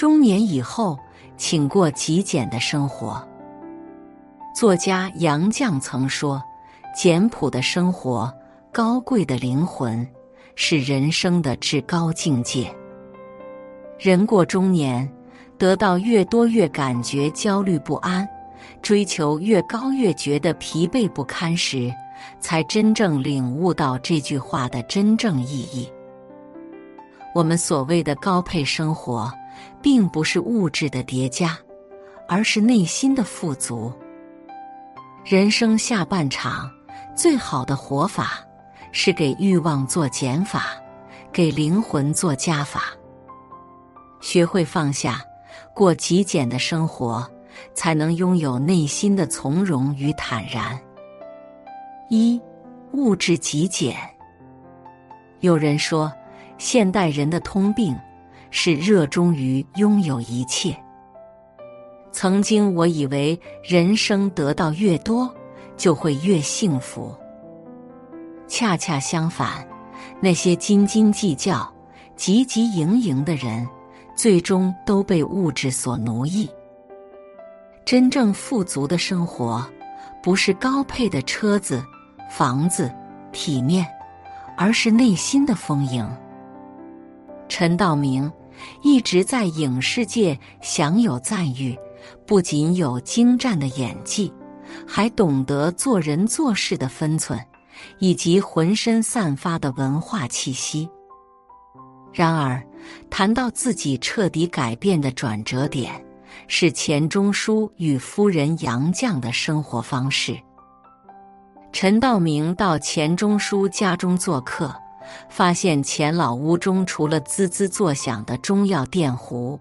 中年以后，请过极简的生活。作家杨绛曾说：“简朴的生活，高贵的灵魂，是人生的至高境界。”人过中年，得到越多越感觉焦虑不安，追求越高越觉得疲惫不堪时，才真正领悟到这句话的真正意义。我们所谓的高配生活，并不是物质的叠加，而是内心的富足。人生下半场，最好的活法是给欲望做减法，给灵魂做加法。学会放下，过极简的生活，才能拥有内心的从容与坦然。一，物质极简。有人说，现代人的通病是热衷于拥有一切。曾经我以为人生得到越多，就会越幸福。恰恰相反，那些斤斤计较、汲汲营营的人。最终都被物质所奴役。真正富足的生活，不是高配的车子、房子、体面，而是内心的丰盈。陈道明一直在影视界享有赞誉，不仅有精湛的演技，还懂得做人做事的分寸，以及浑身散发的文化气息。然而，谈到自己彻底改变的转折点，是钱钟书与夫人杨绛的生活方式。陈道明到钱钟书家中做客，发现钱老屋中除了滋滋作响的中药电壶，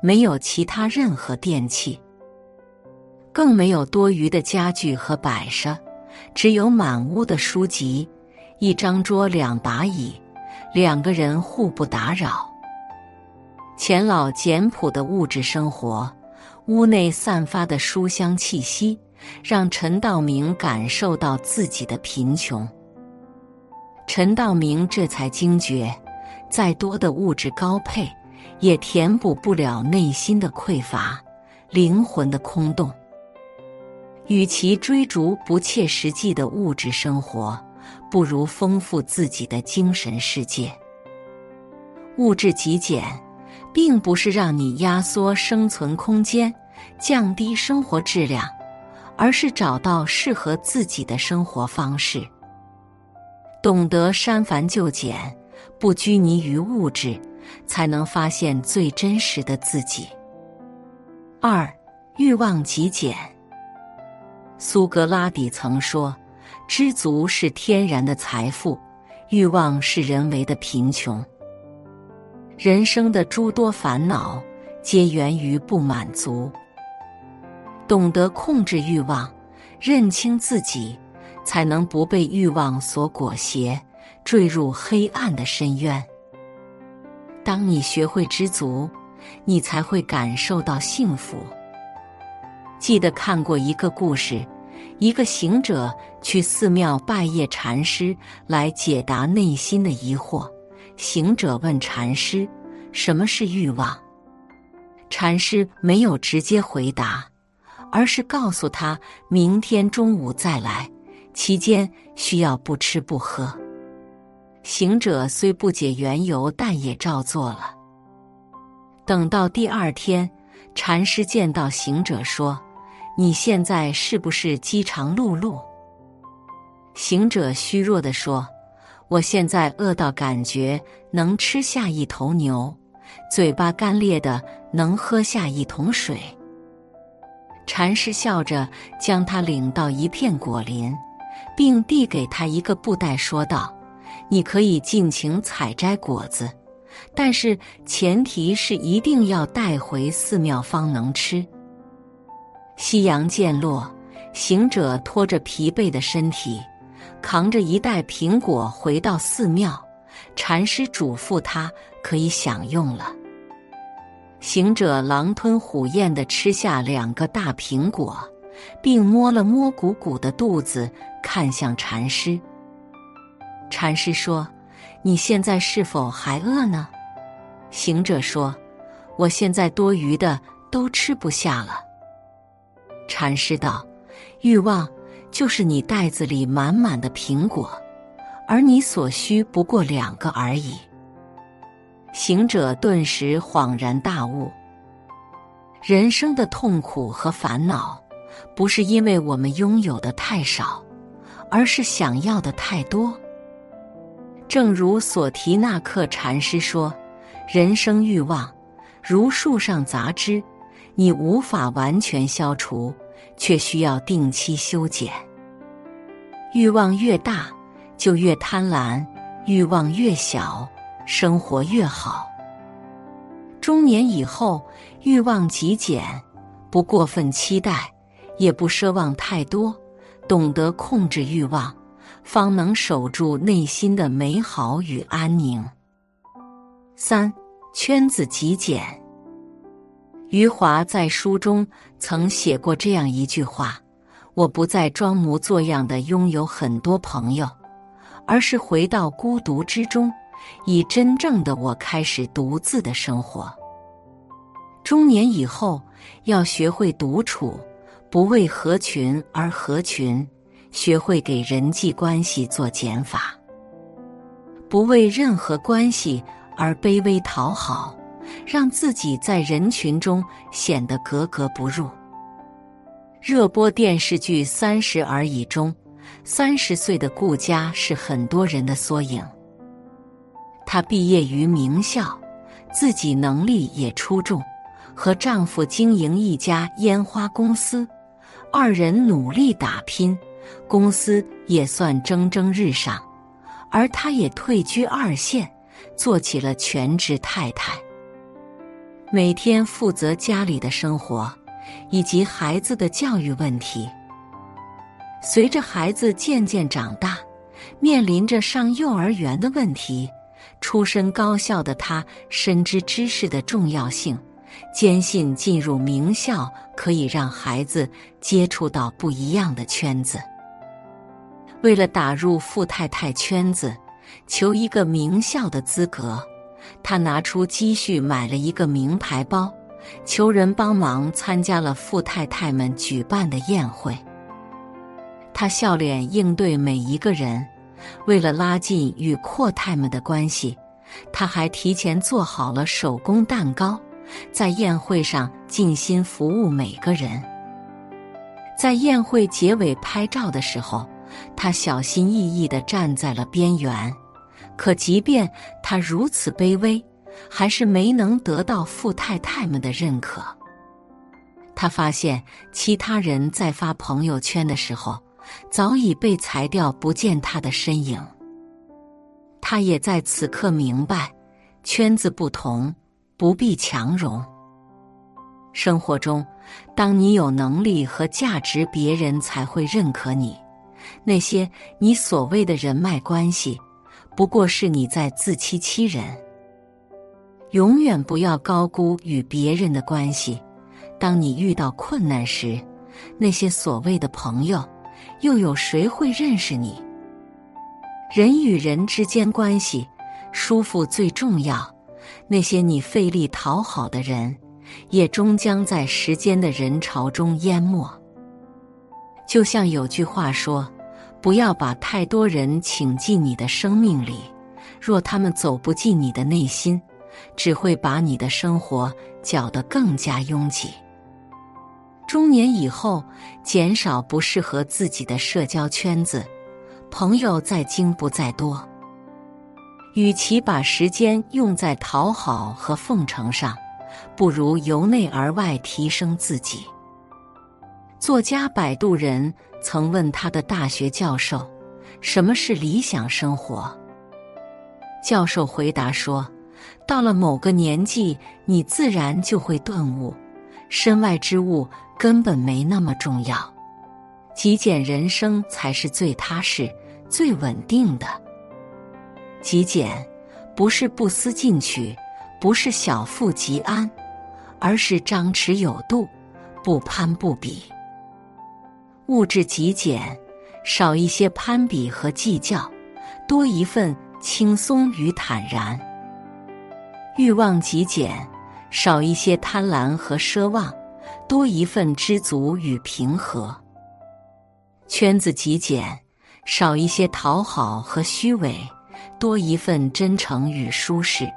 没有其他任何电器，更没有多余的家具和摆设，只有满屋的书籍，一张桌，两把椅。两个人互不打扰。钱老简朴的物质生活，屋内散发的书香气息，让陈道明感受到自己的贫穷。陈道明这才惊觉，再多的物质高配，也填补不了内心的匮乏、灵魂的空洞。与其追逐不切实际的物质生活。不如丰富自己的精神世界。物质极简，并不是让你压缩生存空间、降低生活质量，而是找到适合自己的生活方式。懂得删繁就简，不拘泥于物质，才能发现最真实的自己。二，欲望极简。苏格拉底曾说。知足是天然的财富，欲望是人为的贫穷。人生的诸多烦恼，皆源于不满足。懂得控制欲望，认清自己，才能不被欲望所裹挟，坠入黑暗的深渊。当你学会知足，你才会感受到幸福。记得看过一个故事。一个行者去寺庙拜谒禅师，来解答内心的疑惑。行者问禅师：“什么是欲望？”禅师没有直接回答，而是告诉他：“明天中午再来，期间需要不吃不喝。”行者虽不解缘由，但也照做了。等到第二天，禅师见到行者说。你现在是不是饥肠辘辘？行者虚弱地说：“我现在饿到感觉能吃下一头牛，嘴巴干裂的能喝下一桶水。”禅师笑着将他领到一片果林，并递给他一个布袋，说道：“你可以尽情采摘果子，但是前提是一定要带回寺庙方能吃。”夕阳渐落，行者拖着疲惫的身体，扛着一袋苹果回到寺庙。禅师嘱咐他可以享用了。行者狼吞虎咽地吃下两个大苹果，并摸了摸鼓鼓的肚子，看向禅师。禅师说：“你现在是否还饿呢？”行者说：“我现在多余的都吃不下了。禅师道：“欲望就是你袋子里满满的苹果，而你所需不过两个而已。”行者顿时恍然大悟：人生的痛苦和烦恼，不是因为我们拥有的太少，而是想要的太多。正如索提纳克禅师说：“人生欲望如树上杂枝，你无法完全消除，却需要定期修剪。欲望越大，就越贪婪；欲望越小，生活越好。中年以后，欲望极简，不过分期待，也不奢望太多，懂得控制欲望。”方能守住内心的美好与安宁。三圈子极简。余华在书中曾写过这样一句话：“我不再装模作样的拥有很多朋友，而是回到孤独之中，以真正的我开始独自的生活。”中年以后，要学会独处，不为合群而合群。学会给人际关系做减法，不为任何关系而卑微讨好，让自己在人群中显得格格不入。热播电视剧《三十而已》中，三十岁的顾佳是很多人的缩影。她毕业于名校，自己能力也出众，和丈夫经营一家烟花公司，二人努力打拼。公司也算蒸蒸日上，而她也退居二线，做起了全职太太，每天负责家里的生活以及孩子的教育问题。随着孩子渐渐长大，面临着上幼儿园的问题，出身高校的她深知知识的重要性，坚信进入名校可以让孩子接触到不一样的圈子。为了打入富太太圈子，求一个名校的资格，他拿出积蓄买了一个名牌包，求人帮忙参加了富太太们举办的宴会。他笑脸应对每一个人，为了拉近与阔太们的关系，他还提前做好了手工蛋糕，在宴会上尽心服务每个人。在宴会结尾拍照的时候。他小心翼翼的站在了边缘，可即便他如此卑微，还是没能得到富太太们的认可。他发现其他人在发朋友圈的时候，早已被裁掉，不见他的身影。他也在此刻明白，圈子不同，不必强融。生活中，当你有能力和价值，别人才会认可你。那些你所谓的人脉关系，不过是你在自欺欺人。永远不要高估与别人的关系。当你遇到困难时，那些所谓的朋友，又有谁会认识你？人与人之间关系，舒服最重要。那些你费力讨好的人，也终将在时间的人潮中淹没。就像有句话说：“不要把太多人请进你的生命里，若他们走不进你的内心，只会把你的生活搅得更加拥挤。”中年以后，减少不适合自己的社交圈子，朋友再精不在多。与其把时间用在讨好和奉承上，不如由内而外提升自己。作家摆渡人曾问他的大学教授：“什么是理想生活？”教授回答说：“到了某个年纪，你自然就会顿悟，身外之物根本没那么重要，极简人生才是最踏实、最稳定的。极简不是不思进取，不是小富即安，而是张弛有度，不攀不比。”物质极简，少一些攀比和计较，多一份轻松与坦然；欲望极简，少一些贪婪和奢望，多一份知足与平和。圈子极简，少一些讨好和虚伪，多一份真诚与舒适。